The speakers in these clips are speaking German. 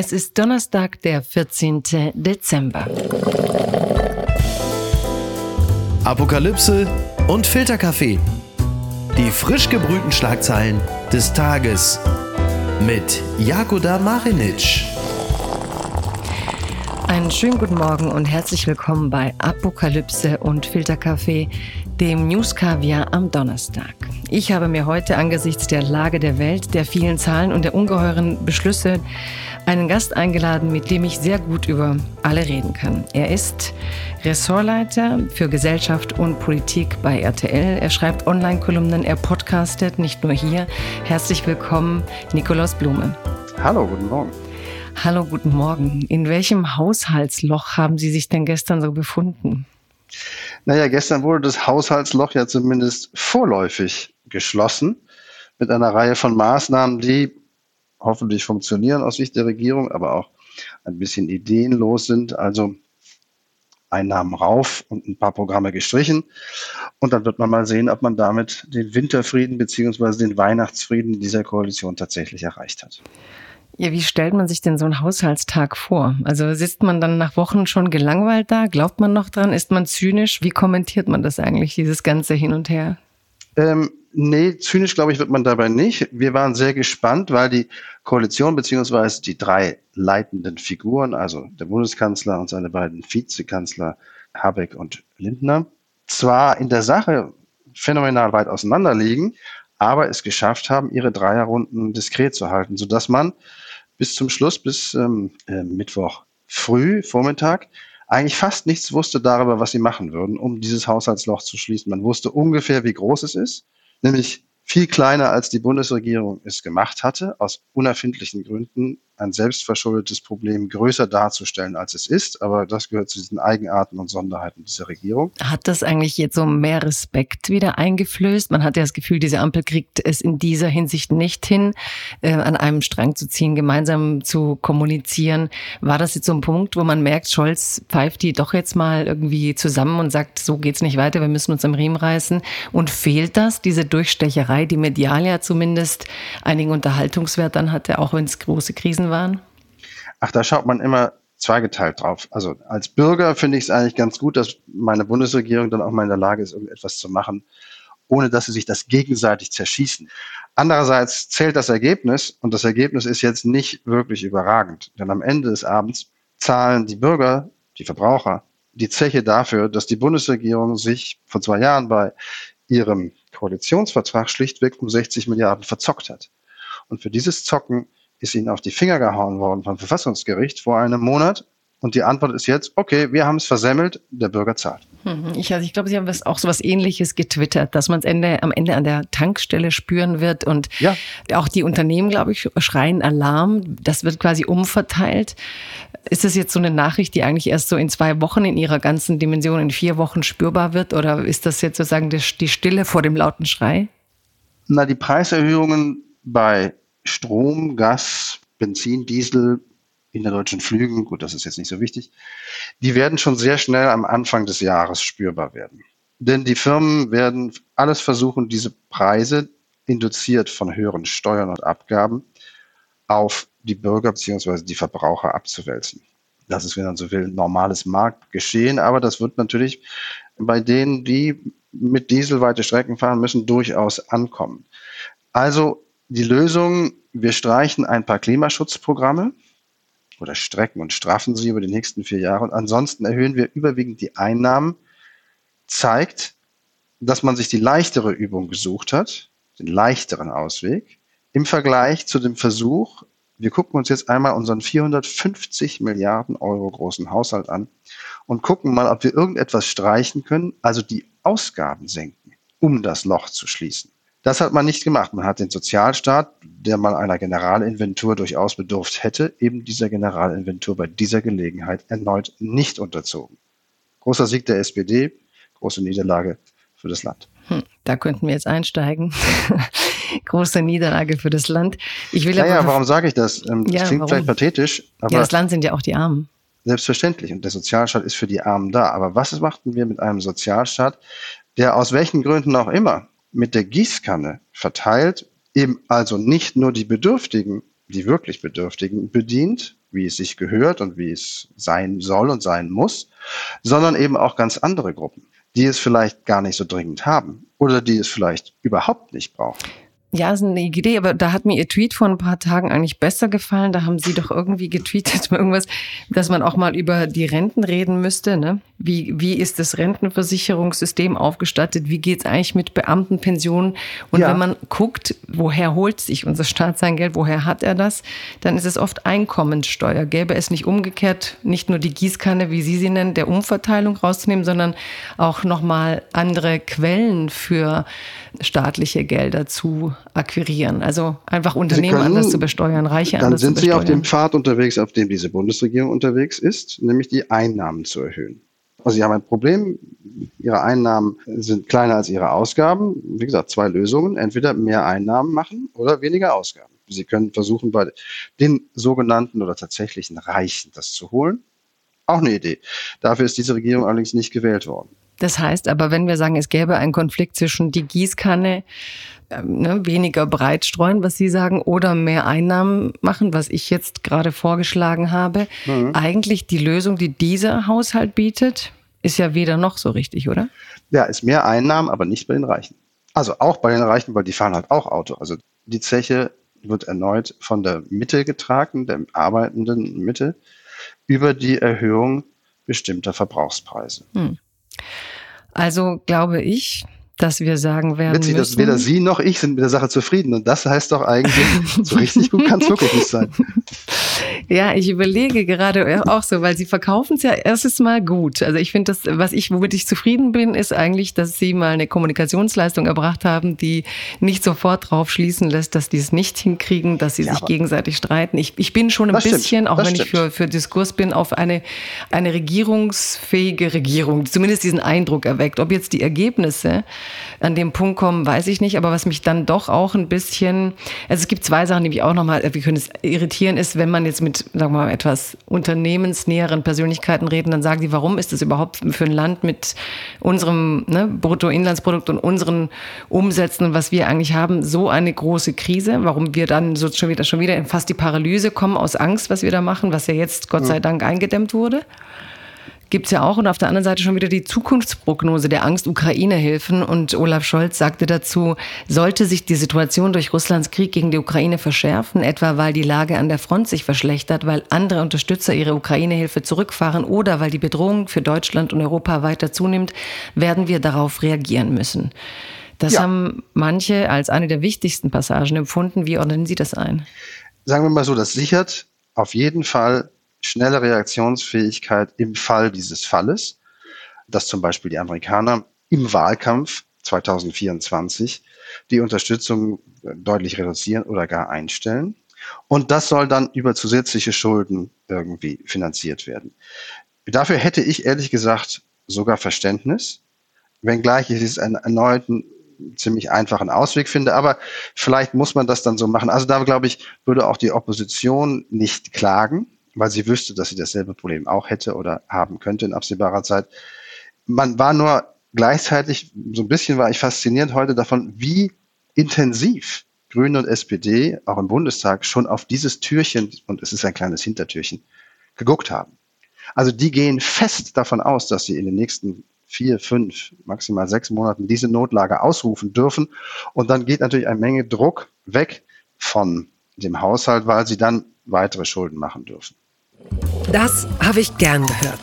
Es ist Donnerstag, der 14. Dezember. Apokalypse und Filterkaffee. Die frisch gebrühten Schlagzeilen des Tages mit Jakoda Marinic. Einen schönen guten Morgen und herzlich willkommen bei Apokalypse und Filterkaffee, dem News Kaviar am Donnerstag. Ich habe mir heute angesichts der Lage der Welt, der vielen Zahlen und der ungeheuren Beschlüsse einen Gast eingeladen, mit dem ich sehr gut über alle reden kann. Er ist Ressortleiter für Gesellschaft und Politik bei RTL. Er schreibt Online-Kolumnen, er podcastet, nicht nur hier. Herzlich willkommen, Nikolaus Blume. Hallo, guten Morgen. Hallo, guten Morgen. In welchem Haushaltsloch haben Sie sich denn gestern so befunden? Naja, gestern wurde das Haushaltsloch ja zumindest vorläufig geschlossen mit einer Reihe von Maßnahmen, die hoffentlich funktionieren aus Sicht der Regierung, aber auch ein bisschen ideenlos sind. Also Einnahmen rauf und ein paar Programme gestrichen. Und dann wird man mal sehen, ob man damit den Winterfrieden beziehungsweise den Weihnachtsfrieden dieser Koalition tatsächlich erreicht hat. Ja, wie stellt man sich denn so einen Haushaltstag vor? Also sitzt man dann nach Wochen schon gelangweilt da? Glaubt man noch dran? Ist man zynisch? Wie kommentiert man das eigentlich, dieses ganze Hin und Her? Ähm, nee, zynisch glaube ich wird man dabei nicht. Wir waren sehr gespannt, weil die Koalition beziehungsweise die drei leitenden Figuren, also der Bundeskanzler und seine beiden Vizekanzler Habeck und Lindner, zwar in der Sache phänomenal weit auseinander liegen, aber es geschafft haben, ihre Dreierrunden diskret zu halten, sodass man bis zum Schluss, bis ähm, äh, Mittwoch früh, Vormittag, eigentlich fast nichts wusste darüber, was sie machen würden, um dieses Haushaltsloch zu schließen. Man wusste ungefähr, wie groß es ist, nämlich viel kleiner, als die Bundesregierung es gemacht hatte, aus unerfindlichen Gründen ein selbstverschuldetes Problem größer darzustellen, als es ist. Aber das gehört zu diesen Eigenarten und Sonderheiten dieser Regierung. Hat das eigentlich jetzt so mehr Respekt wieder eingeflößt? Man hat ja das Gefühl, diese Ampel kriegt es in dieser Hinsicht nicht hin, äh, an einem Strang zu ziehen, gemeinsam zu kommunizieren. War das jetzt so ein Punkt, wo man merkt, Scholz pfeift die doch jetzt mal irgendwie zusammen und sagt, so geht's nicht weiter, wir müssen uns am Riemen reißen? Und fehlt das, diese Durchstecherei, die medial ja zumindest einigen Unterhaltungswert dann hatte, auch wenn es große Krisen waren? Ach, da schaut man immer zweigeteilt drauf. Also als Bürger finde ich es eigentlich ganz gut, dass meine Bundesregierung dann auch mal in der Lage ist, irgendetwas zu machen, ohne dass sie sich das gegenseitig zerschießen. Andererseits zählt das Ergebnis und das Ergebnis ist jetzt nicht wirklich überragend, denn am Ende des Abends zahlen die Bürger, die Verbraucher, die Zeche dafür, dass die Bundesregierung sich vor zwei Jahren bei ihrem Koalitionsvertrag schlichtweg um 60 Milliarden verzockt hat. Und für dieses Zocken ist ihnen auf die Finger gehauen worden vom Verfassungsgericht vor einem Monat. Und die Antwort ist jetzt, okay, wir haben es versemmelt, der Bürger zahlt. Mhm. Ich, also ich glaube, Sie haben was, auch so was Ähnliches getwittert, dass man es Ende, am Ende an der Tankstelle spüren wird. Und ja. auch die Unternehmen, glaube ich, schreien Alarm. Das wird quasi umverteilt. Ist das jetzt so eine Nachricht, die eigentlich erst so in zwei Wochen in ihrer ganzen Dimension, in vier Wochen spürbar wird? Oder ist das jetzt sozusagen die Stille vor dem lauten Schrei? Na, die Preiserhöhungen bei Strom, Gas, Benzin, Diesel in den deutschen Flügen, gut, das ist jetzt nicht so wichtig, die werden schon sehr schnell am Anfang des Jahres spürbar werden. Denn die Firmen werden alles versuchen, diese Preise, induziert von höheren Steuern und Abgaben, auf die Bürger bzw. die Verbraucher abzuwälzen. Das ist, wenn man so will, normales Marktgeschehen, aber das wird natürlich bei denen, die mit Diesel weite Strecken fahren müssen, durchaus ankommen. Also die Lösung, wir streichen ein paar Klimaschutzprogramme oder strecken und straffen sie über die nächsten vier Jahre und ansonsten erhöhen wir überwiegend die Einnahmen, zeigt, dass man sich die leichtere Übung gesucht hat, den leichteren Ausweg, im Vergleich zu dem Versuch, wir gucken uns jetzt einmal unseren 450 Milliarden Euro großen Haushalt an und gucken mal, ob wir irgendetwas streichen können, also die Ausgaben senken, um das Loch zu schließen. Das hat man nicht gemacht. Man hat den Sozialstaat, der mal einer Generalinventur durchaus bedurft hätte, eben dieser Generalinventur bei dieser Gelegenheit erneut nicht unterzogen. Großer Sieg der SPD, große Niederlage für das Land. Hm, da könnten wir jetzt einsteigen. große Niederlage für das Land. Ich will naja, warum sage ich das? Ähm, das ja, klingt warum? vielleicht pathetisch, aber. Ja, das Land sind ja auch die Armen. Selbstverständlich. Und der Sozialstaat ist für die Armen da. Aber was machten wir mit einem Sozialstaat, der aus welchen Gründen auch immer mit der Gießkanne verteilt, eben also nicht nur die Bedürftigen, die wirklich Bedürftigen bedient, wie es sich gehört und wie es sein soll und sein muss, sondern eben auch ganz andere Gruppen, die es vielleicht gar nicht so dringend haben oder die es vielleicht überhaupt nicht brauchen. Ja, ist eine Idee, aber da hat mir Ihr Tweet vor ein paar Tagen eigentlich besser gefallen. Da haben Sie doch irgendwie getweetet irgendwas, dass man auch mal über die Renten reden müsste. Ne? Wie, wie ist das Rentenversicherungssystem aufgestattet? Wie geht's eigentlich mit Beamtenpensionen? Und ja. wenn man guckt, woher holt sich unser Staat sein Geld, woher hat er das, dann ist es oft Einkommenssteuer. Gäbe es nicht umgekehrt, nicht nur die Gießkanne, wie Sie sie nennen, der Umverteilung rauszunehmen, sondern auch nochmal andere Quellen für staatliche Gelder zu akquirieren. Also einfach Unternehmen können, anders zu besteuern, Reiche anders zu besteuern. Dann sind Sie auf dem Pfad unterwegs, auf dem diese Bundesregierung unterwegs ist, nämlich die Einnahmen zu erhöhen. Also Sie haben ein Problem, Ihre Einnahmen sind kleiner als Ihre Ausgaben. Wie gesagt, zwei Lösungen. Entweder mehr Einnahmen machen oder weniger Ausgaben. Sie können versuchen, bei den sogenannten oder tatsächlichen Reichen das zu holen. Auch eine Idee. Dafür ist diese Regierung allerdings nicht gewählt worden. Das heißt aber, wenn wir sagen, es gäbe einen Konflikt zwischen die Gießkanne, ne, weniger breit streuen, was Sie sagen, oder mehr Einnahmen machen, was ich jetzt gerade vorgeschlagen habe, mhm. eigentlich die Lösung, die dieser Haushalt bietet, ist ja weder noch so richtig, oder? Ja, ist mehr Einnahmen, aber nicht bei den Reichen. Also auch bei den Reichen, weil die fahren halt auch Auto. Also die Zeche wird erneut von der Mitte getragen, der arbeitenden Mitte, über die Erhöhung bestimmter Verbrauchspreise. Hm. Also glaube ich, dass wir sagen werden Witzig, müssen. Dass weder Sie noch ich sind mit der Sache zufrieden. Und das heißt doch eigentlich, so richtig gut kann es wirklich nicht sein. Ja, ich überlege gerade auch so, weil Sie verkaufen es ja erstes Mal gut. Also ich finde das, was ich, womit ich zufrieden bin, ist eigentlich, dass Sie mal eine Kommunikationsleistung erbracht haben, die nicht sofort drauf schließen lässt, dass die es nicht hinkriegen, dass sie ja, sich gegenseitig streiten. Ich, ich bin schon ein bisschen, stimmt, auch wenn stimmt. ich für, für Diskurs bin, auf eine, eine regierungsfähige Regierung, zumindest diesen Eindruck erweckt. Ob jetzt die Ergebnisse an dem Punkt kommen, weiß ich nicht. Aber was mich dann doch auch ein bisschen, also es gibt zwei Sachen, die mich auch nochmal, wir können es irritieren, ist, wenn man jetzt mit, sagen wir mal, etwas unternehmensnäheren Persönlichkeiten reden, dann sagen die, warum ist das überhaupt für ein Land mit unserem ne, Bruttoinlandsprodukt und unseren Umsätzen, was wir eigentlich haben, so eine große Krise? Warum wir dann so schon wieder, schon wieder in fast die Paralyse kommen aus Angst, was wir da machen, was ja jetzt Gott sei Dank eingedämmt wurde? Gibt es ja auch. Und auf der anderen Seite schon wieder die Zukunftsprognose der Angst-Ukraine-Hilfen. Und Olaf Scholz sagte dazu, sollte sich die Situation durch Russlands Krieg gegen die Ukraine verschärfen, etwa weil die Lage an der Front sich verschlechtert, weil andere Unterstützer ihre Ukraine-Hilfe zurückfahren oder weil die Bedrohung für Deutschland und Europa weiter zunimmt, werden wir darauf reagieren müssen. Das ja. haben manche als eine der wichtigsten Passagen empfunden. Wie ordnen Sie das ein? Sagen wir mal so, das sichert auf jeden Fall schnelle Reaktionsfähigkeit im Fall dieses Falles, dass zum Beispiel die Amerikaner im Wahlkampf 2024 die Unterstützung deutlich reduzieren oder gar einstellen. Und das soll dann über zusätzliche Schulden irgendwie finanziert werden. Dafür hätte ich ehrlich gesagt sogar Verständnis, wenngleich ich es einen erneuten ziemlich einfachen Ausweg finde. Aber vielleicht muss man das dann so machen. Also da glaube ich, würde auch die Opposition nicht klagen, weil sie wüsste, dass sie dasselbe Problem auch hätte oder haben könnte in absehbarer Zeit. Man war nur gleichzeitig, so ein bisschen war ich fasziniert heute davon, wie intensiv Grüne und SPD auch im Bundestag schon auf dieses Türchen, und es ist ein kleines Hintertürchen, geguckt haben. Also die gehen fest davon aus, dass sie in den nächsten vier, fünf, maximal sechs Monaten diese Notlage ausrufen dürfen. Und dann geht natürlich eine Menge Druck weg von dem Haushalt, weil sie dann weitere Schulden machen dürfen. Das habe ich gern gehört.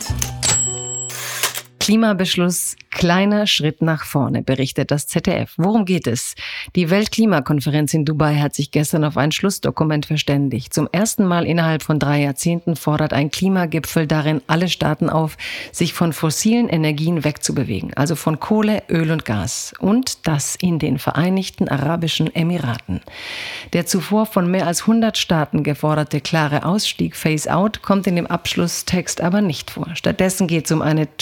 Klimabeschluss Kleiner Schritt nach vorne, berichtet das ZDF. Worum geht es? Die Weltklimakonferenz in Dubai hat sich gestern auf ein Schlussdokument verständigt. Zum ersten Mal innerhalb von drei Jahrzehnten fordert ein Klimagipfel darin alle Staaten auf, sich von fossilen Energien wegzubewegen, also von Kohle, Öl und Gas. Und das in den Vereinigten Arabischen Emiraten. Der zuvor von mehr als 100 Staaten geforderte klare Ausstieg Phase-out kommt in dem Abschlusstext aber nicht vor. Stattdessen geht es um eine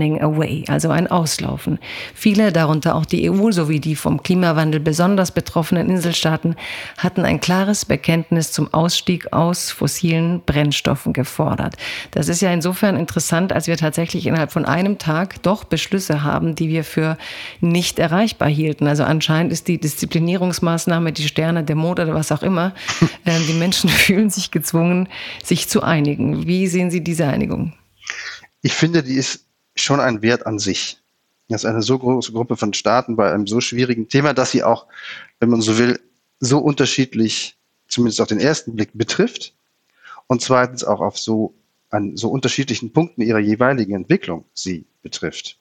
Transitioning Away, also ein auslaufen. Viele, darunter auch die EU sowie die vom Klimawandel besonders betroffenen Inselstaaten, hatten ein klares Bekenntnis zum Ausstieg aus fossilen Brennstoffen gefordert. Das ist ja insofern interessant, als wir tatsächlich innerhalb von einem Tag doch Beschlüsse haben, die wir für nicht erreichbar hielten. Also anscheinend ist die Disziplinierungsmaßnahme, die Sterne, der Mond oder was auch immer, äh, die Menschen fühlen sich gezwungen, sich zu einigen. Wie sehen Sie diese Einigung? Ich finde, die ist schon ein Wert an sich. Das ist eine so große Gruppe von Staaten bei einem so schwierigen Thema, dass sie auch, wenn man so will, so unterschiedlich, zumindest auf den ersten Blick, betrifft. Und zweitens auch auf so, an so unterschiedlichen Punkten ihrer jeweiligen Entwicklung sie betrifft.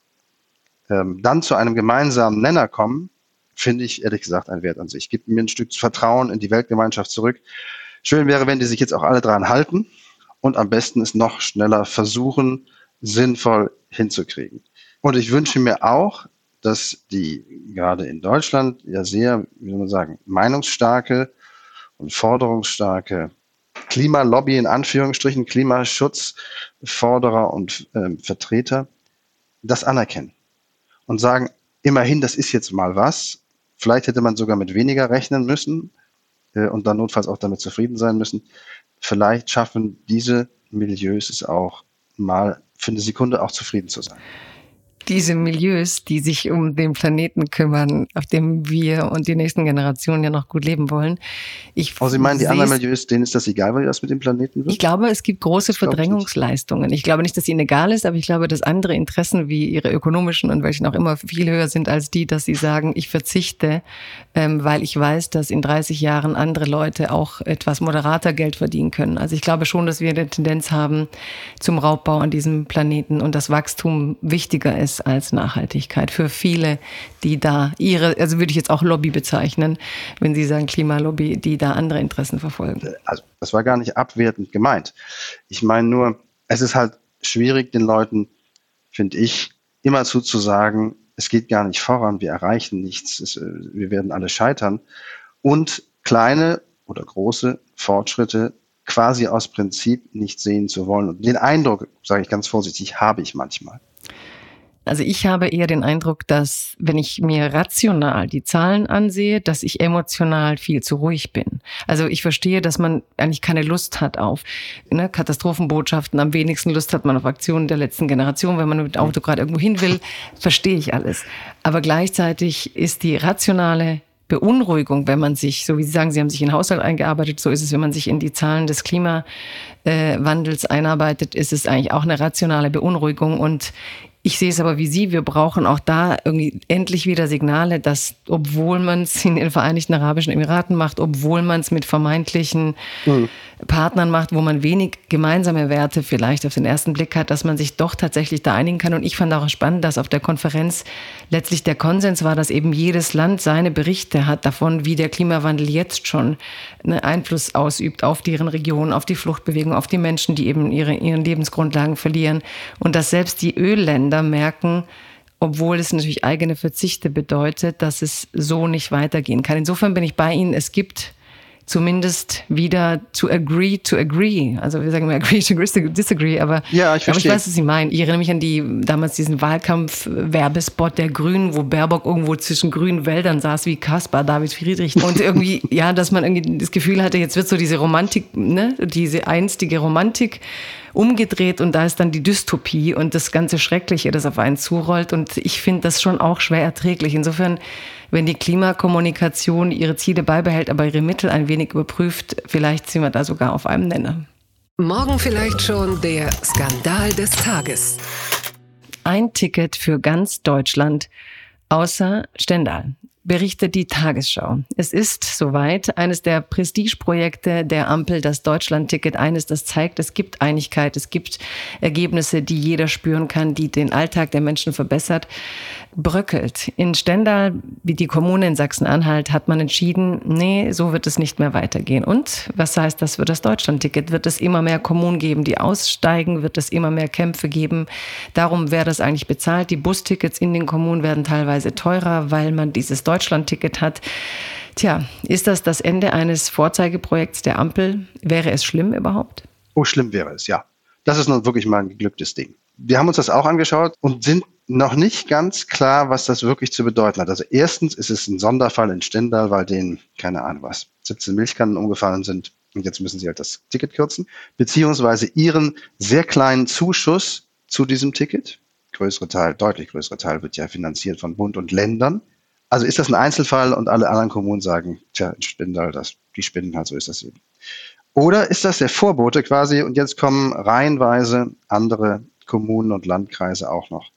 Ähm, dann zu einem gemeinsamen Nenner kommen, finde ich ehrlich gesagt ein Wert an sich. Gibt mir ein Stück Vertrauen in die Weltgemeinschaft zurück. Schön wäre, wenn die sich jetzt auch alle dran halten und am besten es noch schneller versuchen, sinnvoll hinzukriegen. Und ich wünsche mir auch, dass die gerade in Deutschland ja sehr, wie soll man sagen, meinungsstarke und forderungsstarke Klimalobby in Anführungsstrichen, Klimaschutzforderer und äh, Vertreter das anerkennen und sagen, immerhin, das ist jetzt mal was. Vielleicht hätte man sogar mit weniger rechnen müssen äh, und dann notfalls auch damit zufrieden sein müssen. Vielleicht schaffen diese Milieus es auch mal für eine Sekunde auch zufrieden zu sein diese Milieus, die sich um den Planeten kümmern, auf dem wir und die nächsten Generationen ja noch gut leben wollen. Ich oh, Sie meinen, die anderen Milieus, denen ist das egal, weil das mit dem Planeten wird? Ich glaube, es gibt große Verdrängungsleistungen. Ich glaube nicht, dass ihnen egal ist, aber ich glaube, dass andere Interessen wie ihre ökonomischen und welchen auch immer viel höher sind als die, dass sie sagen, ich verzichte, ähm, weil ich weiß, dass in 30 Jahren andere Leute auch etwas moderater Geld verdienen können. Also ich glaube schon, dass wir eine Tendenz haben zum Raubbau an diesem Planeten und das Wachstum wichtiger ist als Nachhaltigkeit für viele, die da ihre, also würde ich jetzt auch Lobby bezeichnen, wenn Sie sagen Klimalobby, die da andere Interessen verfolgen. Also das war gar nicht abwertend gemeint. Ich meine nur, es ist halt schwierig, den Leuten, finde ich, immer zuzusagen, es geht gar nicht voran, wir erreichen nichts, es, äh, wir werden alle scheitern. Und kleine oder große Fortschritte quasi aus Prinzip nicht sehen zu wollen. Und den Eindruck, sage ich ganz vorsichtig, habe ich manchmal. Also ich habe eher den Eindruck, dass wenn ich mir rational die Zahlen ansehe, dass ich emotional viel zu ruhig bin. Also ich verstehe, dass man eigentlich keine Lust hat auf ne, Katastrophenbotschaften. Am wenigsten Lust hat man auf Aktionen der letzten Generation. Wenn man mit Auto gerade irgendwo hin will, verstehe ich alles. Aber gleichzeitig ist die rationale Beunruhigung, wenn man sich, so wie Sie sagen, Sie haben sich in den Haushalt eingearbeitet, so ist es, wenn man sich in die Zahlen des Klimawandels einarbeitet, ist es eigentlich auch eine rationale Beunruhigung. Und ich sehe es aber wie Sie, wir brauchen auch da irgendwie endlich wieder Signale, dass obwohl man es in den Vereinigten Arabischen Emiraten macht, obwohl man es mit vermeintlichen mhm. Partnern macht, wo man wenig gemeinsame Werte vielleicht auf den ersten Blick hat, dass man sich doch tatsächlich da einigen kann. Und ich fand auch spannend, dass auf der Konferenz letztlich der Konsens war, dass eben jedes Land seine Berichte hat davon, wie der Klimawandel jetzt schon einen Einfluss ausübt auf deren Region, auf die Fluchtbewegung, auf die Menschen, die eben ihre, ihren Lebensgrundlagen verlieren. Und dass selbst die Ölländer Länder merken, obwohl es natürlich eigene Verzichte bedeutet, dass es so nicht weitergehen kann. Insofern bin ich bei Ihnen. Es gibt zumindest wieder to agree to agree. Also wir sagen immer agree to disagree, aber, ja, ich, aber ich weiß, was Sie meinen. Ich erinnere mich an die damals diesen Wahlkampf-Werbespot der Grünen, wo Baerbock irgendwo zwischen grünen Wäldern saß wie Kaspar, David Friedrich. Und irgendwie, ja, dass man irgendwie das Gefühl hatte, jetzt wird so diese Romantik, ne, diese einstige Romantik umgedreht und da ist dann die Dystopie und das ganze Schreckliche, das auf einen zurollt. Und ich finde das schon auch schwer erträglich. Insofern, wenn die Klimakommunikation ihre Ziele beibehält, aber ihre Mittel ein wenig überprüft, vielleicht sind wir da sogar auf einem Nenner. Morgen vielleicht schon der Skandal des Tages. Ein Ticket für ganz Deutschland, außer Stendal berichtet die Tagesschau. Es ist soweit eines der Prestigeprojekte der Ampel, das Deutschland-Ticket, eines, das zeigt, es gibt Einigkeit, es gibt Ergebnisse, die jeder spüren kann, die den Alltag der Menschen verbessert, bröckelt. In Stendal, wie die Kommune in Sachsen-Anhalt, hat man entschieden, nee, so wird es nicht mehr weitergehen. Und was heißt das für das Deutschland-Ticket? Wird es immer mehr Kommunen geben, die aussteigen? Wird es immer mehr Kämpfe geben? Darum, wer das eigentlich bezahlt? Die Bustickets in den Kommunen werden teilweise teurer, weil man dieses Deutschland Deutschlandticket hat. Tja, ist das das Ende eines Vorzeigeprojekts der Ampel? Wäre es schlimm überhaupt? Oh, schlimm wäre es, ja. Das ist nun wirklich mal ein geglücktes Ding. wir haben uns das auch angeschaut und sind noch nicht ganz klar, was das wirklich zu bedeuten hat. Also erstens ist es ein Sonderfall in Stendal, weil denen, keine Ahnung was, 17 Milchkannen umgefallen sind und jetzt müssen sie halt das Ticket kürzen, beziehungsweise ihren sehr kleinen Zuschuss zu diesem Ticket, größere Teil, deutlich größere Teil wird ja finanziert von Bund und Ländern. Also ist das ein Einzelfall und alle anderen Kommunen sagen, tja, in Stendal, das, die spinnen halt, so ist das eben. Oder ist das der Vorbote quasi und jetzt kommen reihenweise andere Kommunen und Landkreise auch noch.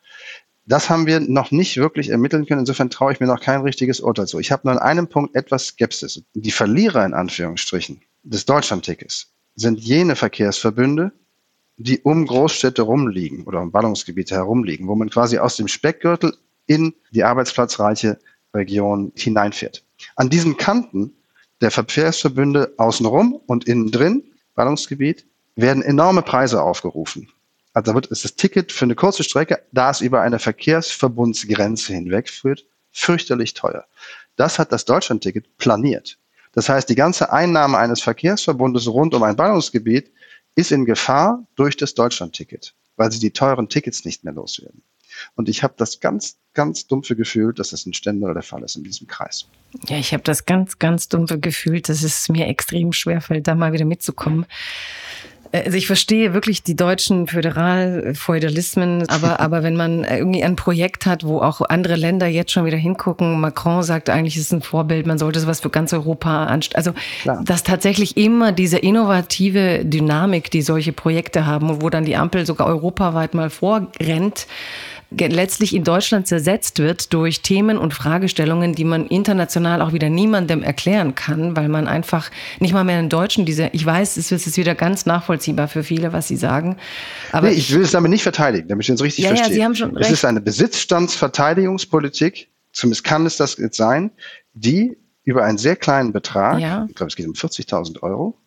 Das haben wir noch nicht wirklich ermitteln können. Insofern traue ich mir noch kein richtiges Urteil zu. Ich habe nur an einem Punkt etwas Skepsis. Die Verlierer in Anführungsstrichen des Deutschlandtickets sind jene Verkehrsverbünde, die um Großstädte rumliegen oder um Ballungsgebiete herumliegen, wo man quasi aus dem Speckgürtel in die arbeitsplatzreiche Region hineinfährt. An diesen Kanten der Verkehrsverbünde außenrum und innen drin, Ballungsgebiet, werden enorme Preise aufgerufen. Also da wird, ist das Ticket für eine kurze Strecke, da es über eine Verkehrsverbundsgrenze hinwegführt, fürchterlich teuer. Das hat das Deutschlandticket planiert. Das heißt, die ganze Einnahme eines Verkehrsverbundes rund um ein Ballungsgebiet ist in Gefahr durch das Deutschlandticket, weil sie die teuren Tickets nicht mehr loswerden. Und ich habe das ganz, ganz dumpfe Gefühl, dass das in Stendal der Fall ist in diesem Kreis. Ja, ich habe das ganz, ganz dumpfe Gefühl, dass es mir extrem schwerfällt, da mal wieder mitzukommen. Also ich verstehe wirklich die deutschen Föderalfeudalismen, aber, aber wenn man irgendwie ein Projekt hat, wo auch andere Länder jetzt schon wieder hingucken, Macron sagt eigentlich, es ist ein Vorbild, man sollte sowas für ganz Europa anstellen. Also, Klar. dass tatsächlich immer diese innovative Dynamik, die solche Projekte haben, wo dann die Ampel sogar europaweit mal vorrennt, letztlich in Deutschland zersetzt wird durch Themen und Fragestellungen, die man international auch wieder niemandem erklären kann, weil man einfach nicht mal mehr in Deutschen diese, ich weiß, es ist wieder ganz nachvollziehbar für viele, was Sie sagen. Aber nee, ich will es damit nicht verteidigen, damit ich es richtig ja, verstehe. Ja, Sie haben schon recht. Es ist eine Besitzstandsverteidigungspolitik, zumindest kann es das jetzt sein, die über einen sehr kleinen Betrag, ja. ich glaube, es geht um 40.000 Euro,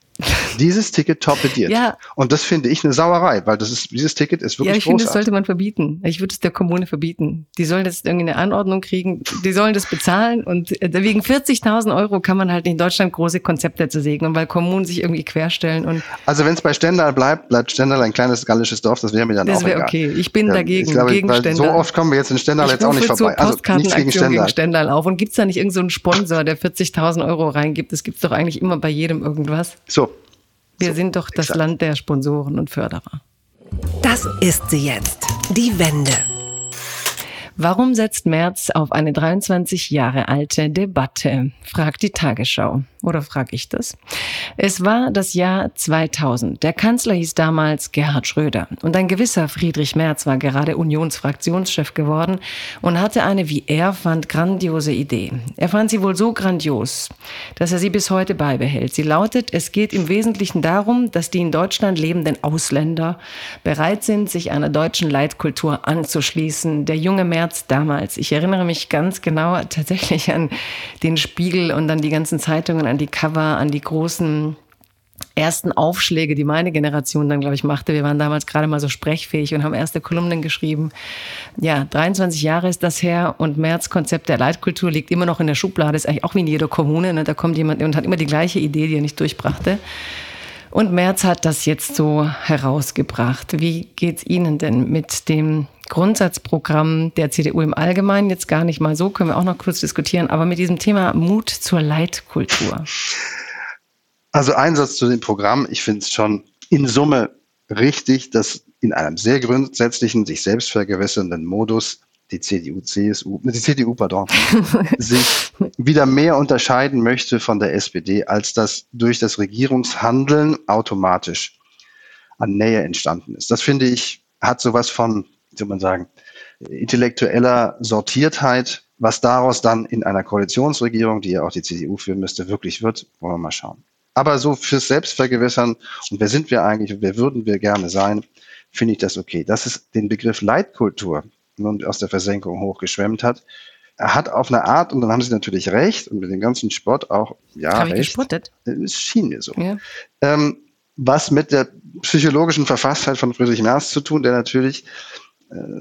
dieses Ticket torpediert. Ja. Und das finde ich eine Sauerei, weil das ist, dieses Ticket ist wirklich Ja, ich finde, das sollte man verbieten. Ich würde es der Kommune verbieten. Die sollen das irgendwie eine Anordnung kriegen. Die sollen das bezahlen und äh, wegen 40.000 Euro kann man halt in Deutschland große Konzepte zu segnen, weil Kommunen sich irgendwie querstellen und. Also wenn es bei Stendal bleibt, bleibt Stendal ein kleines gallisches Dorf. Das wäre mir dann das auch egal. Das wäre okay. Ich bin ja, dagegen, ich glaube, gegen Stendal. So oft kommen wir jetzt in Stendal ich jetzt auch nicht vorbei. Also nichts gegen Stendal. gegen Stendal auf. Und gibt's da nicht irgendeinen so Sponsor, der 40.000 Euro reingibt? Das gibt's doch eigentlich immer bei jedem irgendwas. So, wir so, sind doch das exakt. Land der Sponsoren und Förderer. Das ist sie jetzt, die Wende. Warum setzt Merz auf eine 23 Jahre alte Debatte? fragt die Tagesschau. Oder frage ich das? Es war das Jahr 2000. Der Kanzler hieß damals Gerhard Schröder. Und ein gewisser Friedrich Merz war gerade Unionsfraktionschef geworden und hatte eine, wie er fand, grandiose Idee. Er fand sie wohl so grandios, dass er sie bis heute beibehält. Sie lautet, es geht im Wesentlichen darum, dass die in Deutschland lebenden Ausländer bereit sind, sich einer deutschen Leitkultur anzuschließen. Der junge Merz damals, ich erinnere mich ganz genau tatsächlich an den Spiegel und an die ganzen Zeitungen, an die Cover, an die großen ersten Aufschläge, die meine Generation dann, glaube ich, machte. Wir waren damals gerade mal so sprechfähig und haben erste Kolumnen geschrieben. Ja, 23 Jahre ist das her und März Konzept der Leitkultur liegt immer noch in der Schublade. Ist eigentlich auch wie in jeder Kommune. Ne? Da kommt jemand und hat immer die gleiche Idee, die er nicht durchbrachte. Und Merz hat das jetzt so herausgebracht. Wie geht's Ihnen denn mit dem Grundsatzprogramm der CDU im Allgemeinen? Jetzt gar nicht mal so, können wir auch noch kurz diskutieren, aber mit diesem Thema Mut zur Leitkultur. Also Einsatz zu dem Programm, ich finde es schon in Summe richtig, dass in einem sehr grundsätzlichen, sich selbst vergewässernden Modus die CDU, CSU, die CDU, pardon, sich wieder mehr unterscheiden möchte von der SPD, als das durch das Regierungshandeln automatisch an Nähe entstanden ist. Das finde ich, hat sowas von, soll man sagen, intellektueller Sortiertheit. Was daraus dann in einer Koalitionsregierung, die ja auch die CDU führen müsste, wirklich wird, wollen wir mal schauen. Aber so fürs Selbstvergewässern und wer sind wir eigentlich und wer würden wir gerne sein, finde ich das okay. Dass es den Begriff Leitkultur nun aus der Versenkung hochgeschwemmt hat, er hat auf eine Art, und dann haben sie natürlich recht, und mit dem ganzen Spott auch, ja, Hab recht. Ich gespottet? Es schien mir so. Ja. Ähm, was mit der psychologischen Verfasstheit von Friedrich Merz zu tun, der natürlich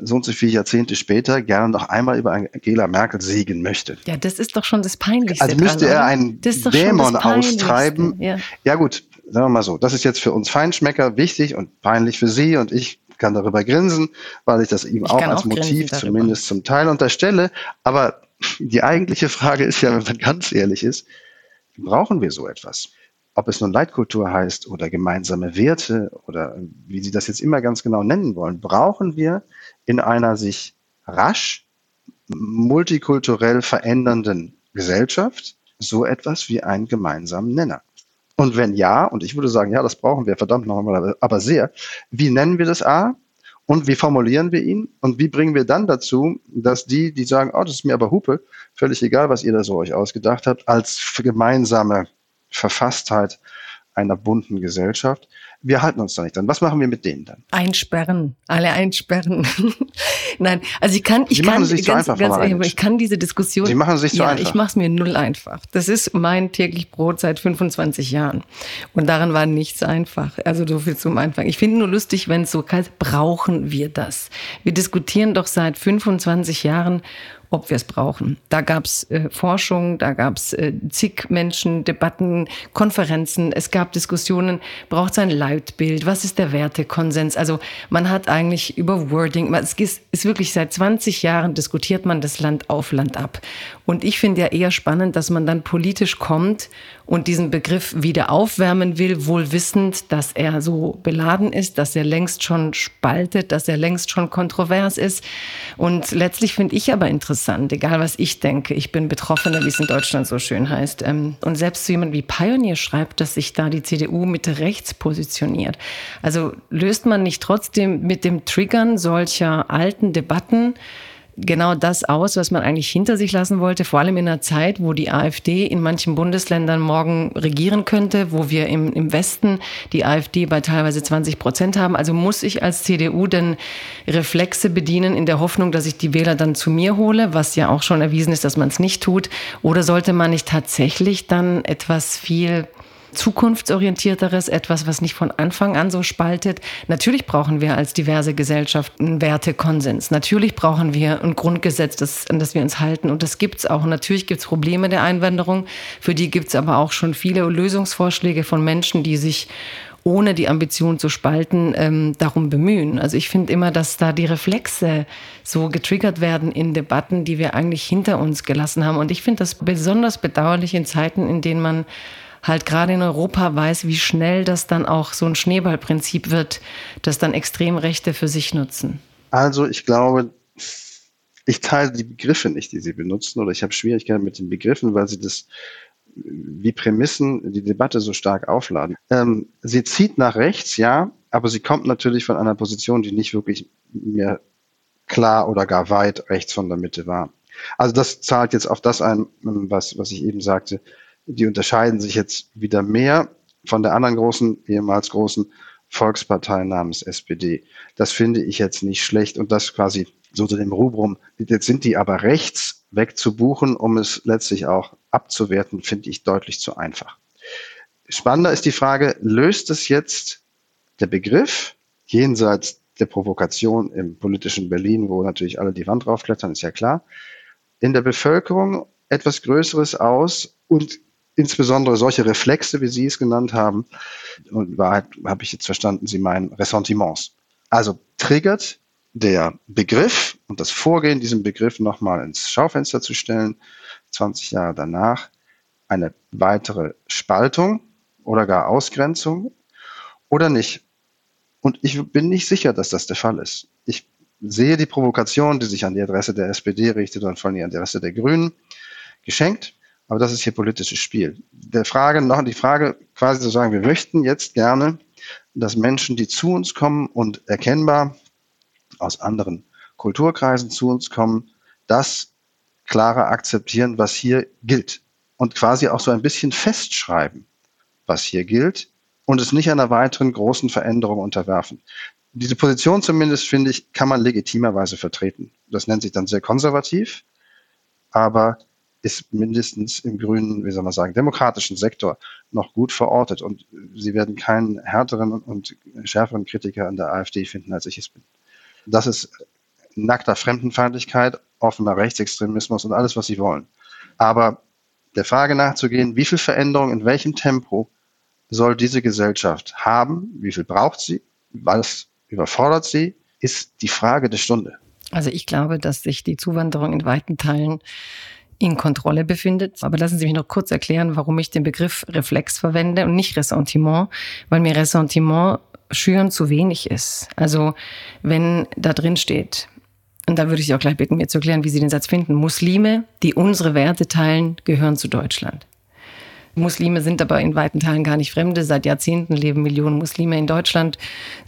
so und so viele Jahrzehnte später gerne noch einmal über Angela Merkel siegen möchte. Ja, das ist doch schon das Peinlichste. Also müsste er einen Dämon austreiben. Ja. ja gut, sagen wir mal so, das ist jetzt für uns Feinschmecker wichtig und peinlich für Sie und ich kann darüber grinsen, weil ich das ihm Ich auch als auch Motiv zumindest zum Teil unterstelle. Aber die eigentliche Frage ist ja, wenn man ganz ehrlich ist, brauchen wir so etwas? Ob es nun Leitkultur heißt oder gemeinsame Werte oder wie Sie das jetzt immer ganz genau nennen wollen, brauchen wir in einer sich rasch multikulturell verändernden Gesellschaft so etwas wie einen gemeinsamen Nenner. Und wenn ja, und ich würde sagen, ja, das brauchen wir verdammt nochmal, aber- sehr, wie nennen wir das A? Und wie formulieren wir ihn? Und wie bringen wir dann dazu, dass die, die sagen, oh, das ist mir aber Hupe, völlig egal, was ihr da so euch ausgedacht habt, als gemeinsame Verfasstheit einer bunten Gesellschaft, wir halten uns da nicht dran. Was machen wir mit denen dann? Einsperren, alle einsperren. Nein, also ich kann, ich Sie kann sich ganz, einfach, ganz ehrlich, ich kann diese Diskussion. Sie machen es sich so ja, einfach. ich mache es mir null einfach. Das ist mein täglich Brot seit 25 Jahren und daran war nichts einfach. Also so viel zum Anfang. Ich finde nur lustig, wenn es so heißt, brauchen wir das? Wir diskutieren doch seit 25 Jahren ob wir es brauchen. Da gab es äh, Forschung, da gab es äh, zig Menschen, Debatten, Konferenzen, es gab Diskussionen, braucht es ein Leitbild, was ist der Wertekonsens? Also man hat eigentlich über Wording, es ist wirklich seit 20 Jahren diskutiert man das Land auf, Land ab. Und ich finde ja eher spannend, dass man dann politisch kommt und diesen Begriff wieder aufwärmen will, wohl wissend, dass er so beladen ist, dass er längst schon spaltet, dass er längst schon kontrovers ist. Und letztlich finde ich aber interessant, egal was ich denke, ich bin Betroffener, wie es in Deutschland so schön heißt. Ähm, Und selbst so jemand wie Pioneer schreibt, dass sich da die CDU Mitte rechts positioniert. Also löst man nicht trotzdem mit dem Triggern solcher alten Debatten genau das aus, was man eigentlich hinter sich lassen wollte, vor allem in einer Zeit, wo die AfD in manchen Bundesländern morgen regieren könnte, wo wir im, im Westen die AfD bei teilweise 20 Prozent haben. Also muss ich als CDU denn Reflexe bedienen in der Hoffnung, dass ich die Wähler dann zu mir hole, was ja auch schon erwiesen ist, dass man es nicht tut? Oder sollte man nicht tatsächlich dann etwas viel zukunftsorientierteres, etwas, was nicht von Anfang an so spaltet. Natürlich brauchen wir als diverse Gesellschaft einen Wertekonsens. Natürlich brauchen wir ein Grundgesetz, das, an das wir uns halten. Und das gibt's auch. Und natürlich gibt's Probleme der Einwanderung. Für die gibt's aber auch schon viele Lösungsvorschläge von Menschen, die sich ohne die Ambition zu spalten, ähm, darum bemühen. Also ich finde immer, dass da die Reflexe so getriggert werden in Debatten, die wir eigentlich hinter uns gelassen haben. Und ich finde das besonders bedauerlich in Zeiten, in denen man halt gerade in Europa weiß, wie schnell das dann auch so ein Schneeballprinzip wird, das dann Extremrechte für sich nutzen. Also ich glaube, ich teile die Begriffe nicht, die Sie benutzen, oder ich habe Schwierigkeiten mit den Begriffen, weil Sie das wie Prämissen die Debatte so stark aufladen. Ähm, sie zieht nach rechts, ja, aber sie kommt natürlich von einer Position, die nicht wirklich mehr klar oder gar weit rechts von der Mitte war. Also das zahlt jetzt auf das ein, was, was ich eben sagte. Die unterscheiden sich jetzt wieder mehr von der anderen großen, ehemals großen Volkspartei namens SPD. Das finde ich jetzt nicht schlecht und das quasi so zu dem Rubrum. Jetzt sind die aber rechts wegzubuchen, um es letztlich auch abzuwerten, finde ich deutlich zu einfach. Spannender ist die Frage, löst es jetzt der Begriff jenseits der Provokation im politischen Berlin, wo natürlich alle die Wand draufklettern, ist ja klar, in der Bevölkerung etwas Größeres aus und insbesondere solche Reflexe, wie Sie es genannt haben, und Wahrheit habe ich jetzt verstanden, Sie meinen Ressentiments. Also triggert der Begriff und das Vorgehen, diesen Begriff nochmal ins Schaufenster zu stellen, 20 Jahre danach, eine weitere Spaltung oder gar Ausgrenzung oder nicht. Und ich bin nicht sicher, dass das der Fall ist. Ich sehe die Provokation, die sich an die Adresse der SPD richtet und vor allem an die Adresse der Grünen, geschenkt. Aber das ist hier politisches Spiel. Der Frage noch die Frage quasi zu sagen, wir möchten jetzt gerne, dass Menschen, die zu uns kommen und erkennbar aus anderen Kulturkreisen zu uns kommen, das klarer akzeptieren, was hier gilt. Und quasi auch so ein bisschen festschreiben, was hier gilt und es nicht einer weiteren großen Veränderung unterwerfen. Diese Position zumindest, finde ich, kann man legitimerweise vertreten. Das nennt sich dann sehr konservativ, aber ist mindestens im grünen, wie soll man sagen, demokratischen Sektor noch gut verortet. Und Sie werden keinen härteren und schärferen Kritiker an der AfD finden, als ich es bin. Das ist nackter Fremdenfeindlichkeit, offener Rechtsextremismus und alles, was Sie wollen. Aber der Frage nachzugehen, wie viel Veränderung in welchem Tempo soll diese Gesellschaft haben, wie viel braucht sie, was überfordert sie, ist die Frage der Stunde. Also ich glaube, dass sich die Zuwanderung in weiten Teilen in Kontrolle befindet. Aber lassen Sie mich noch kurz erklären, warum ich den Begriff Reflex verwende und nicht Ressentiment, weil mir Ressentiment schüren zu wenig ist. Also wenn da drin steht, und da würde ich Sie auch gleich bitten, mir zu erklären, wie Sie den Satz finden, Muslime, die unsere Werte teilen, gehören zu Deutschland. Muslime sind aber in weiten Teilen gar nicht Fremde. Seit Jahrzehnten leben Millionen Muslime in Deutschland,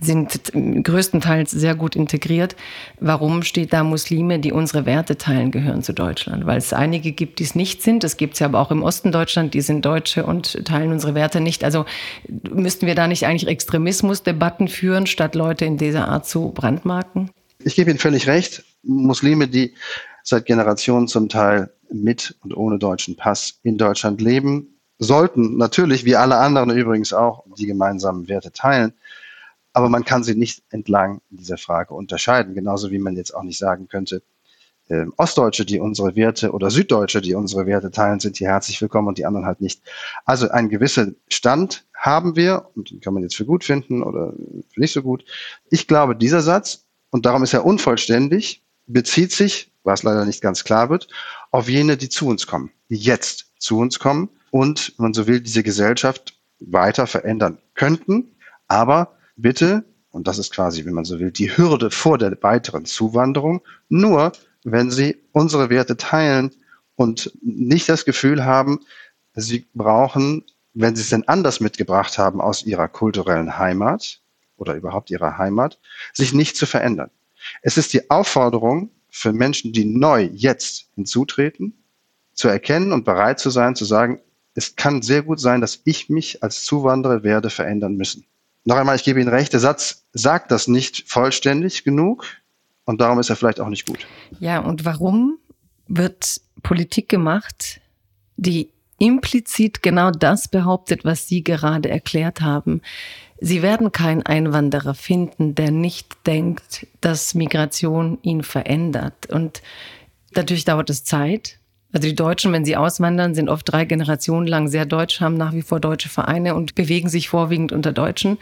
sind größtenteils sehr gut integriert. Warum steht da Muslime, die unsere Werte teilen, gehören zu Deutschland? Weil es einige gibt, die es nicht sind. Es gibt es ja aber auch im Osten Deutschland, die sind Deutsche und teilen unsere Werte nicht. Also müssten wir da nicht eigentlich Extremismusdebatten führen, statt Leute in dieser Art zu brandmarken? Ich gebe Ihnen völlig recht. Muslime, die seit Generationen zum Teil mit und ohne deutschen Pass in Deutschland leben, sollten natürlich, wie alle anderen übrigens auch, die gemeinsamen Werte teilen. Aber man kann sie nicht entlang dieser Frage unterscheiden. Genauso wie man jetzt auch nicht sagen könnte, äh, Ostdeutsche, die unsere Werte oder Süddeutsche, die unsere Werte teilen, sind hier herzlich willkommen und die anderen halt nicht. Also ein gewisser Stand haben wir und den kann man jetzt für gut finden oder für nicht so gut. Ich glaube, dieser Satz, und darum ist er unvollständig, bezieht sich, was leider nicht ganz klar wird, auf jene, die zu uns kommen, die jetzt zu uns kommen und, wenn man so will, diese Gesellschaft weiter verändern könnten. Aber bitte, und das ist quasi, wenn man so will, die Hürde vor der weiteren Zuwanderung, nur wenn sie unsere Werte teilen und nicht das Gefühl haben, sie brauchen, wenn sie es denn anders mitgebracht haben aus ihrer kulturellen Heimat oder überhaupt ihrer Heimat, sich nicht zu verändern. Es ist die Aufforderung für Menschen, die neu jetzt hinzutreten, zu erkennen und bereit zu sein, zu sagen, es kann sehr gut sein, dass ich mich als Zuwanderer werde verändern müssen. Noch einmal, ich gebe Ihnen recht, der Satz sagt das nicht vollständig genug und darum ist er vielleicht auch nicht gut. Ja, und warum wird Politik gemacht, die implizit genau das behauptet, was Sie gerade erklärt haben? Sie werden keinen Einwanderer finden, der nicht denkt, dass Migration ihn verändert. Und natürlich dauert es Zeit. Also die Deutschen, wenn sie auswandern, sind oft drei Generationen lang sehr deutsch, haben nach wie vor deutsche Vereine und bewegen sich vorwiegend unter Deutschen.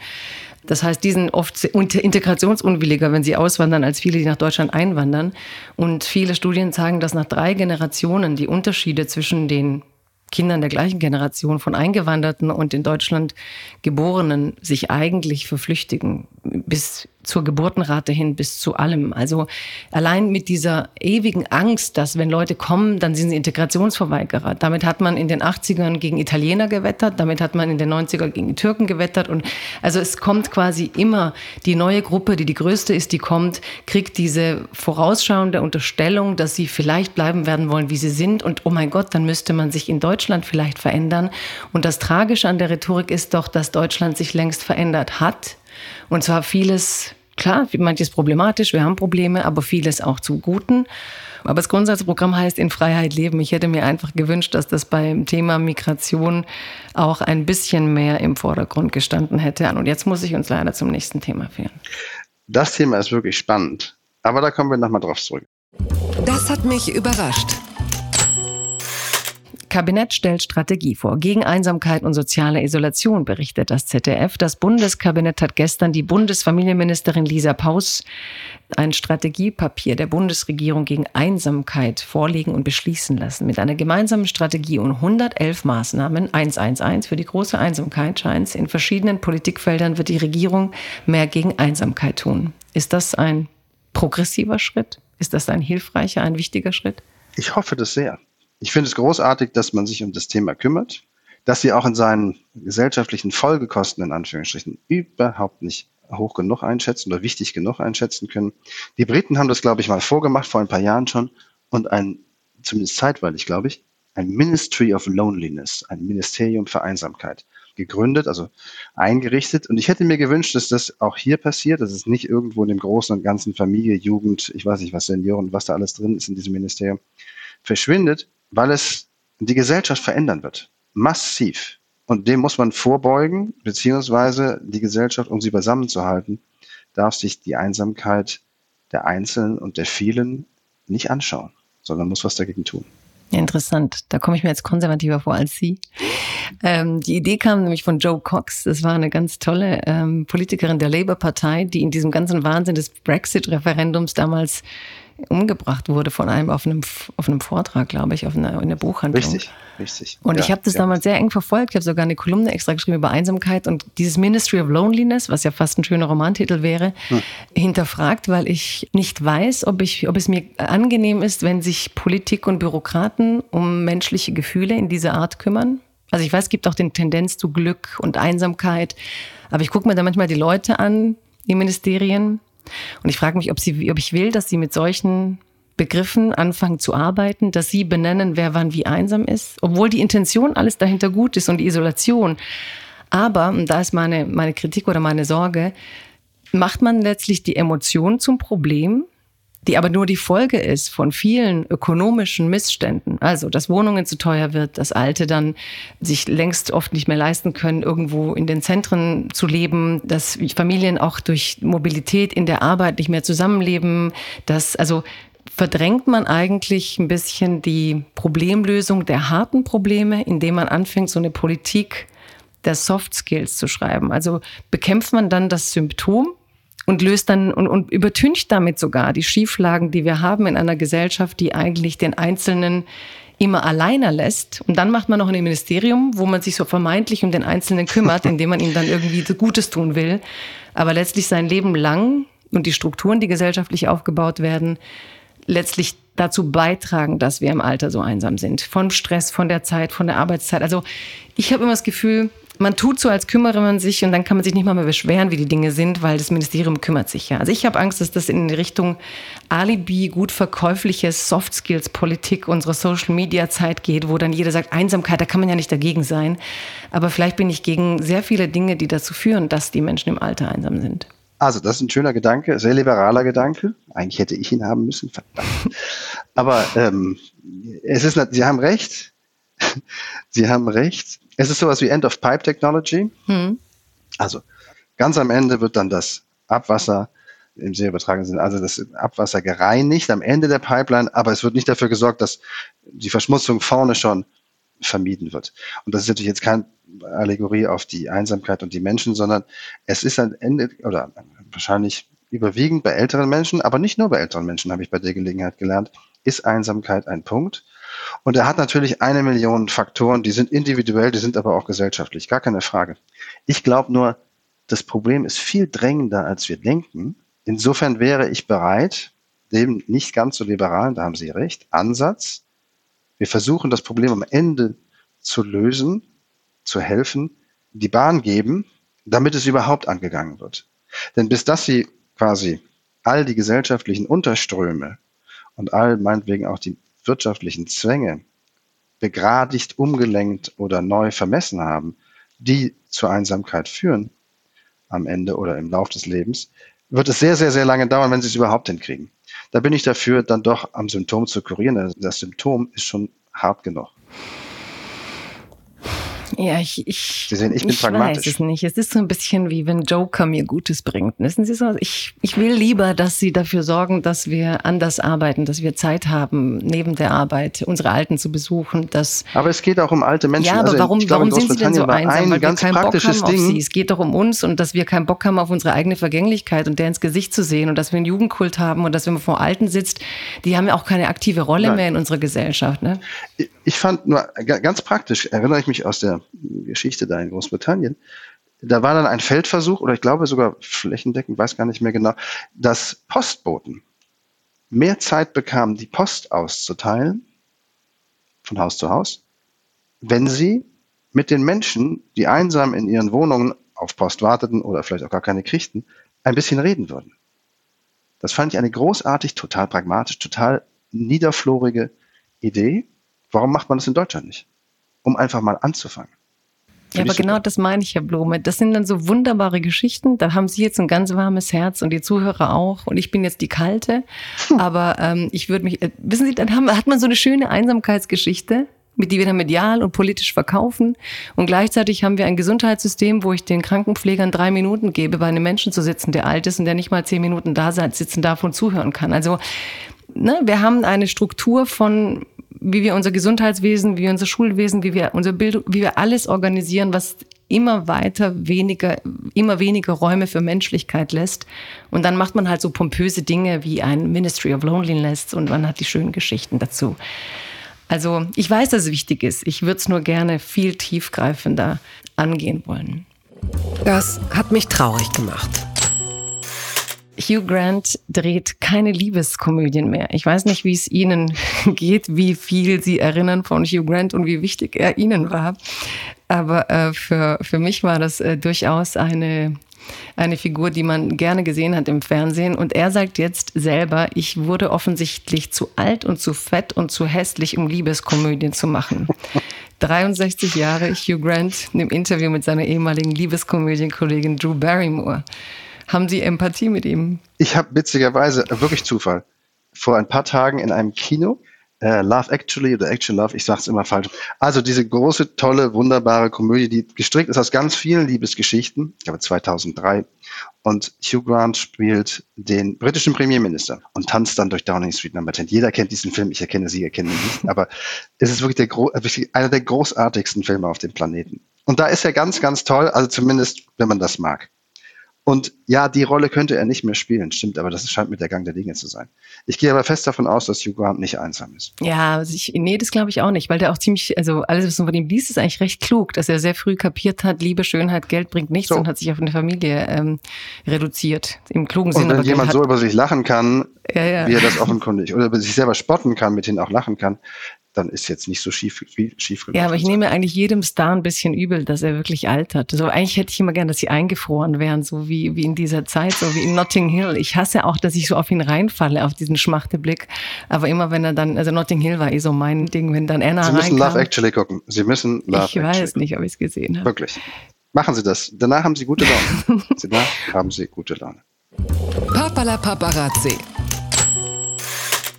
Das heißt, die sind oft integrationsunwilliger, wenn sie auswandern, als viele, die nach Deutschland einwandern. Und viele Studien zeigen, dass nach drei Generationen die Unterschiede zwischen den Kindern der gleichen Generation von Eingewanderten und in Deutschland Geborenen sich eigentlich verflüchtigen bis zur Geburtenrate hin bis zu allem. Also allein mit dieser ewigen Angst, dass wenn Leute kommen, dann sind sie Integrationsverweigerer. Damit hat man in den 80ern gegen Italiener gewettert, damit hat man in den 90ern gegen Türken gewettert und also es kommt quasi immer die neue Gruppe, die die größte ist, die kommt, kriegt diese vorausschauende Unterstellung, dass sie vielleicht bleiben werden wollen, wie sie sind und oh mein Gott, dann müsste man sich in Deutschland vielleicht verändern. Und das Tragische an der Rhetorik ist doch, dass Deutschland sich längst verändert hat und zwar vieles, klar, manches problematisch, wir haben Probleme, aber vieles auch zu Guten. Aber das Grundsatzprogramm heißt in Freiheit leben. Ich hätte mir einfach gewünscht, dass das beim Thema Migration auch ein bisschen mehr im Vordergrund gestanden hätte. Und jetzt muss ich uns leider zum nächsten Thema führen. Das Thema ist wirklich spannend. Aber da kommen wir nochmal drauf zurück. Das hat mich überrascht. Kabinett stellt Strategie vor. Gegen Einsamkeit und soziale Isolation berichtet das ZDF. Das Bundeskabinett hat gestern die Bundesfamilienministerin Lisa Paus ein Strategiepapier der Bundesregierung gegen Einsamkeit vorlegen und beschließen lassen. Mit einer gemeinsamen Strategie und 111 Maßnahmen, 111 für die große Einsamkeit scheint es, in verschiedenen Politikfeldern wird die Regierung mehr gegen Einsamkeit tun. Ist das ein progressiver Schritt? Ist das ein hilfreicher, ein wichtiger Schritt? Ich hoffe das sehr. Ich finde es großartig, dass man sich um das Thema kümmert, dass sie auch in seinen gesellschaftlichen Folgekosten in Anführungsstrichen überhaupt nicht hoch genug einschätzen oder wichtig genug einschätzen können. Die Briten haben das, glaube ich, mal vorgemacht, vor ein paar Jahren schon, und ein, zumindest zeitweilig, glaube ich, ein Ministry of Loneliness, ein Ministerium für Einsamkeit gegründet, also eingerichtet. Und ich hätte mir gewünscht, dass das auch hier passiert, dass es nicht irgendwo in dem Großen und Ganzen Familie, Jugend, ich weiß nicht was, Senioren, was da alles drin ist in diesem Ministerium, verschwindet, weil es die Gesellschaft verändern wird. Massiv. Und dem muss man vorbeugen, beziehungsweise die Gesellschaft, um sie beisammenzuhalten, darf sich die Einsamkeit der Einzelnen und der vielen nicht anschauen, sondern muss was dagegen tun. Interessant. Da komme ich mir jetzt konservativer vor als Sie. Ähm, die Idee kam nämlich von Joe Cox. Das war eine ganz tolle ähm, Politikerin der Labour-Partei, die in diesem ganzen Wahnsinn des Brexit-Referendums damals umgebracht wurde von einem auf einem, auf einem Vortrag, glaube ich, auf einer, in der Buchhandlung. Richtig, richtig. Und ja, ich habe das ja. damals sehr eng verfolgt. Ich habe sogar eine Kolumne extra geschrieben über Einsamkeit und dieses Ministry of Loneliness, was ja fast ein schöner Romantitel wäre, hm. hinterfragt, weil ich nicht weiß, ob, ich, ob es mir angenehm ist, wenn sich Politik und Bürokraten um menschliche Gefühle in dieser Art kümmern. Also ich weiß, es gibt auch den Tendenz zu Glück und Einsamkeit, aber ich gucke mir da manchmal die Leute an, die Ministerien, und ich frage mich, ob, sie, ob ich will, dass sie mit solchen Begriffen anfangen zu arbeiten, dass sie benennen, wer wann wie einsam ist, obwohl die Intention alles dahinter gut ist und die Isolation. Aber, und da ist meine, meine Kritik oder meine Sorge, macht man letztlich die Emotion zum Problem die aber nur die Folge ist von vielen ökonomischen Missständen. Also, dass Wohnungen zu teuer wird, dass Alte dann sich längst oft nicht mehr leisten können, irgendwo in den Zentren zu leben, dass Familien auch durch Mobilität in der Arbeit nicht mehr zusammenleben, dass, also, verdrängt man eigentlich ein bisschen die Problemlösung der harten Probleme, indem man anfängt, so eine Politik der Soft Skills zu schreiben. Also bekämpft man dann das Symptom und löst dann und, und übertüncht damit sogar die Schieflagen, die wir haben in einer Gesellschaft, die eigentlich den Einzelnen immer alleiner lässt. Und dann macht man noch ein Ministerium, wo man sich so vermeintlich um den Einzelnen kümmert, indem man ihm dann irgendwie Gutes tun will. Aber letztlich sein Leben lang und die Strukturen, die gesellschaftlich aufgebaut werden, letztlich dazu beitragen, dass wir im Alter so einsam sind. Von Stress, von der Zeit, von der Arbeitszeit. Also ich habe immer das Gefühl, man tut so, als kümmere man sich und dann kann man sich nicht mal mehr beschweren, wie die Dinge sind, weil das Ministerium kümmert sich ja. Also ich habe Angst, dass das in Richtung Alibi, gut verkäufliche Soft Skills Politik unserer Social Media Zeit geht, wo dann jeder sagt, Einsamkeit, da kann man ja nicht dagegen sein. Aber vielleicht bin ich gegen sehr viele Dinge, die dazu führen, dass die Menschen im Alter einsam sind. Also, das ist ein schöner Gedanke, sehr liberaler Gedanke. Eigentlich hätte ich ihn haben müssen. Aber ähm, es ist, Sie haben recht. Sie haben recht. Es ist sowas wie End-of-Pipe-Technology. Hm. Also ganz am Ende wird dann das Abwasser im sehr übertragenen Sinne, also das Abwasser gereinigt am Ende der Pipeline, aber es wird nicht dafür gesorgt, dass die Verschmutzung vorne schon vermieden wird. Und das ist natürlich jetzt keine Allegorie auf die Einsamkeit und die Menschen, sondern es ist ein Ende oder wahrscheinlich überwiegend bei älteren Menschen, aber nicht nur bei älteren Menschen, habe ich bei der Gelegenheit gelernt, ist Einsamkeit ein Punkt. Und er hat natürlich eine Million Faktoren, die sind individuell, die sind aber auch gesellschaftlich, gar keine Frage. Ich glaube nur, das Problem ist viel drängender, als wir denken. Insofern wäre ich bereit, dem nicht ganz so liberalen, da haben Sie recht, Ansatz. Wir versuchen das Problem am Ende zu lösen, zu helfen, die Bahn geben, damit es überhaupt angegangen wird. Denn bis dass Sie quasi all die gesellschaftlichen Unterströme und all meinetwegen auch die wirtschaftlichen Zwänge begradigt, umgelenkt oder neu vermessen haben, die zur Einsamkeit führen am Ende oder im Lauf des Lebens, wird es sehr, sehr, sehr lange dauern, wenn sie es überhaupt hinkriegen. Da bin ich dafür, dann doch am Symptom zu kurieren. Das Symptom ist schon hart genug. Ja, ich, ich, Sie sehen, ich bin ich pragmatisch. weiß es nicht. Es ist so ein bisschen wie wenn Joker mir Gutes bringt. Wissen Sie so? Ich, ich will lieber, dass Sie dafür sorgen, dass wir anders arbeiten, dass wir Zeit haben, neben der Arbeit unsere Alten zu besuchen. Dass aber es geht auch um alte Menschen. Ja, aber also warum, glaube, warum sind Sie denn so einsam? Weil wir keinen Bock haben auf Sie. Es geht doch um uns und dass wir keinen Bock haben auf unsere eigene Vergänglichkeit und der ins Gesicht zu sehen und dass wir einen Jugendkult haben und dass wenn man vor Alten sitzt, die haben ja auch keine aktive Rolle Nein. mehr in unserer Gesellschaft. Ne? Ich fand nur ganz praktisch, erinnere ich mich aus der Geschichte da in Großbritannien. Da war dann ein Feldversuch, oder ich glaube sogar flächendeckend, weiß gar nicht mehr genau, dass Postboten mehr Zeit bekamen, die Post auszuteilen, von Haus zu Haus, wenn sie mit den Menschen, die einsam in ihren Wohnungen auf Post warteten oder vielleicht auch gar keine kriegten, ein bisschen reden würden. Das fand ich eine großartig, total pragmatisch, total niederflorige Idee. Warum macht man das in Deutschland nicht? Um einfach mal anzufangen. Ja, aber genau das meine ich, Herr Blome. Das sind dann so wunderbare Geschichten. Da haben Sie jetzt ein ganz warmes Herz und die Zuhörer auch. Und ich bin jetzt die Kalte. Aber ähm, ich würde mich, äh, wissen Sie, dann haben, hat man so eine schöne Einsamkeitsgeschichte, mit die wir dann medial und politisch verkaufen. Und gleichzeitig haben wir ein Gesundheitssystem, wo ich den Krankenpflegern drei Minuten gebe, bei einem Menschen zu sitzen, der alt ist und der nicht mal zehn Minuten da sitzen darf und zuhören kann. Also ne, wir haben eine Struktur von wie wir unser Gesundheitswesen, wie wir unser Schulwesen, wie wir unser Bildung, wie wir alles organisieren, was immer weiter weniger, immer weniger Räume für Menschlichkeit lässt. Und dann macht man halt so pompöse Dinge wie ein Ministry of Loneliness und man hat die schönen Geschichten dazu. Also ich weiß, dass es wichtig ist. Ich würde es nur gerne viel tiefgreifender angehen wollen. Das hat mich traurig gemacht. Hugh Grant dreht keine Liebeskomödien mehr. Ich weiß nicht, wie es Ihnen geht, wie viel Sie erinnern von Hugh Grant und wie wichtig er Ihnen war. Aber äh, für, für mich war das äh, durchaus eine, eine Figur, die man gerne gesehen hat im Fernsehen. Und er sagt jetzt selber, ich wurde offensichtlich zu alt und zu fett und zu hässlich, um Liebeskomödien zu machen. 63 Jahre Hugh Grant im Interview mit seiner ehemaligen Liebeskomödienkollegin Drew Barrymore. Haben Sie Empathie mit ihm? Ich habe witzigerweise, äh, wirklich Zufall, vor ein paar Tagen in einem Kino, äh, Love Actually oder Actual Love, ich sage es immer falsch. Also diese große, tolle, wunderbare Komödie, die gestrickt ist aus ganz vielen Liebesgeschichten, ich glaube 2003. Und Hugh Grant spielt den britischen Premierminister und tanzt dann durch Downing Street Number 10. Jeder kennt diesen Film, ich erkenne Sie, erkenne ihn nicht, aber es ist wirklich, der, wirklich einer der großartigsten Filme auf dem Planeten. Und da ist er ganz, ganz toll, also zumindest, wenn man das mag. Und ja, die Rolle könnte er nicht mehr spielen, stimmt, aber das scheint mit der Gang der Dinge zu sein. Ich gehe aber fest davon aus, dass Hugh Grant nicht einsam ist. Ja, also ich, nee, das glaube ich auch nicht, weil der auch ziemlich, also alles, was man von ihm liest, ist eigentlich recht klug, dass er sehr früh kapiert hat, Liebe, Schönheit, Geld bringt nichts so. und hat sich auf eine Familie ähm, reduziert, im klugen Sinne. Und wenn jemand so über sich lachen kann, ja, ja. wie er das offenkundig, oder über sich selber spotten kann, mit denen auch lachen kann, dann ist jetzt nicht so schief, schief gelaufen. Ja, aber ich nehme eigentlich jedem Star ein bisschen übel, dass er wirklich altert. So, eigentlich hätte ich immer gern, dass sie eingefroren wären, so wie, wie in dieser Zeit, so wie in Notting Hill. Ich hasse auch, dass ich so auf ihn reinfalle, auf diesen Schmachteblick. Aber immer wenn er dann, also Notting Hill war eh so mein Ding, wenn dann Anna Sie müssen reinkam, Love Actually gucken. Sie müssen Love Ich weiß Actually nicht, ob ich es gesehen habe. Wirklich. Machen Sie das. Danach haben Sie gute Laune. Danach haben Sie gute Laune. Papala Paparazzi.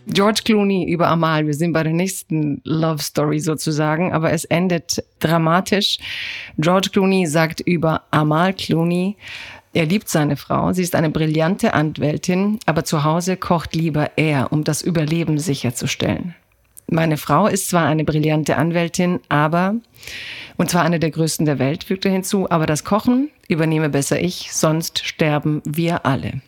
George Clooney über Amal. Wir sind bei der nächsten Love Story sozusagen, aber es endet dramatisch. George Clooney sagt über Amal Clooney, er liebt seine Frau, sie ist eine brillante Anwältin, aber zu Hause kocht lieber er, um das Überleben sicherzustellen. Meine Frau ist zwar eine brillante Anwältin, aber, und zwar eine der größten der Welt, fügt er hinzu, aber das Kochen übernehme besser ich, sonst sterben wir alle.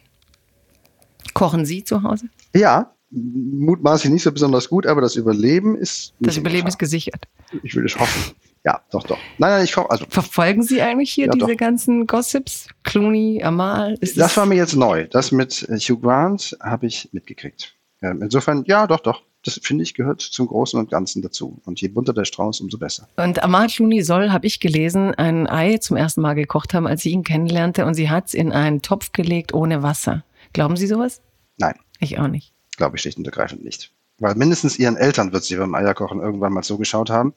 Kochen Sie zu Hause? Ja, mutmaßlich nicht so besonders gut, aber das Überleben ist. Das Überleben ist gesichert. Ich würde es hoffen. Ja, doch, doch. Nein, nein, ich komme. Also, Verfolgen Sie eigentlich hier ja, diese doch. ganzen Gossips? Clooney, Amal? das, das war mir jetzt neu. Das mit Hugh Grant habe ich mitgekriegt. Ähm, insofern, ja, doch, doch. Das finde ich gehört zum Großen und Ganzen dazu. Und je bunter der Strauß, umso besser. Und Amal Clooney soll, habe ich gelesen, ein Ei zum ersten Mal gekocht haben, als sie ihn kennenlernte. Und sie hat es in einen Topf gelegt ohne Wasser. Glauben Sie sowas? Nein. Ich auch nicht glaube ich schlicht und ergreifend nicht. Weil mindestens ihren Eltern wird sie beim Eierkochen irgendwann mal so geschaut haben.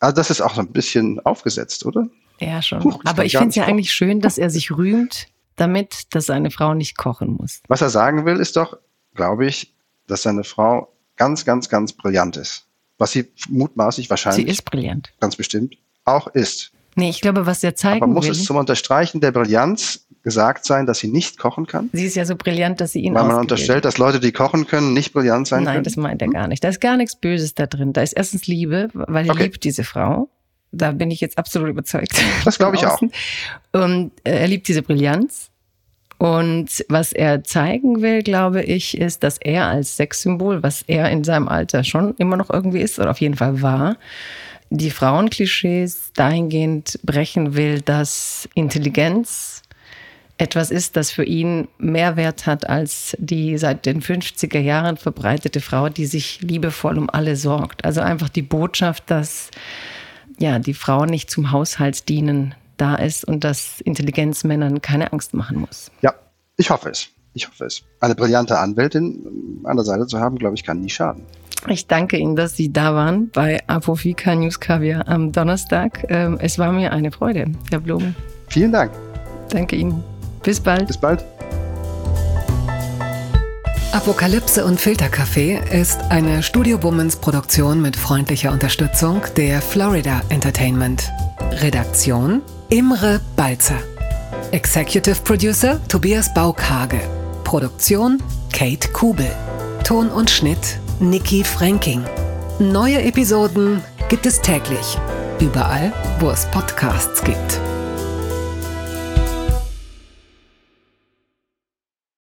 Also das ist auch so ein bisschen aufgesetzt, oder? Ja, schon. Puh, Aber ich finde es ja eigentlich schön, dass er sich rühmt damit, dass seine Frau nicht kochen muss. Was er sagen will, ist doch, glaube ich, dass seine Frau ganz, ganz, ganz brillant ist. Was sie mutmaßlich wahrscheinlich. Sie ist brillant. Ganz bestimmt. Auch ist. Nee, ich glaube, was er zeigen will. Aber muss will, es zum Unterstreichen der Brillanz gesagt sein, dass sie nicht kochen kann? Sie ist ja so brillant, dass sie ihn Weil man unterstellt, dass Leute, die kochen können, nicht brillant sein Nein, können? Nein, das meint er gar nicht. Da ist gar nichts Böses da drin. Da ist erstens Liebe, weil er okay. liebt diese Frau. Da bin ich jetzt absolut überzeugt. Das glaube ich auch. Und äh, er liebt diese Brillanz. Und was er zeigen will, glaube ich, ist, dass er als Sexsymbol, was er in seinem Alter schon immer noch irgendwie ist, oder auf jeden Fall war, die Frauenklischees dahingehend brechen will, dass Intelligenz etwas ist, das für ihn mehr Wert hat als die seit den 50er Jahren verbreitete Frau, die sich liebevoll um alle sorgt. Also einfach die Botschaft, dass ja, die Frau nicht zum Haushaltsdienen da ist und dass Intelligenz Männern keine Angst machen muss. Ja, ich hoffe es. Ich hoffe es. Eine brillante Anwältin an der Seite zu haben, glaube ich, kann nie schaden. Ich danke Ihnen, dass Sie da waren bei Apofika News Kaviar am Donnerstag. Ähm, es war mir eine Freude, Herr Blume. Vielen Dank. Danke Ihnen. Bis bald. Bis bald. Apokalypse und Filterkaffee ist eine Studio Bummens Produktion mit freundlicher Unterstützung der Florida Entertainment. Redaktion Imre Balzer. Executive Producer Tobias Baukage. Produktion Kate Kubel. Ton und Schnitt Nikki Franking. Neue Episoden gibt es täglich. Überall, wo es Podcasts gibt.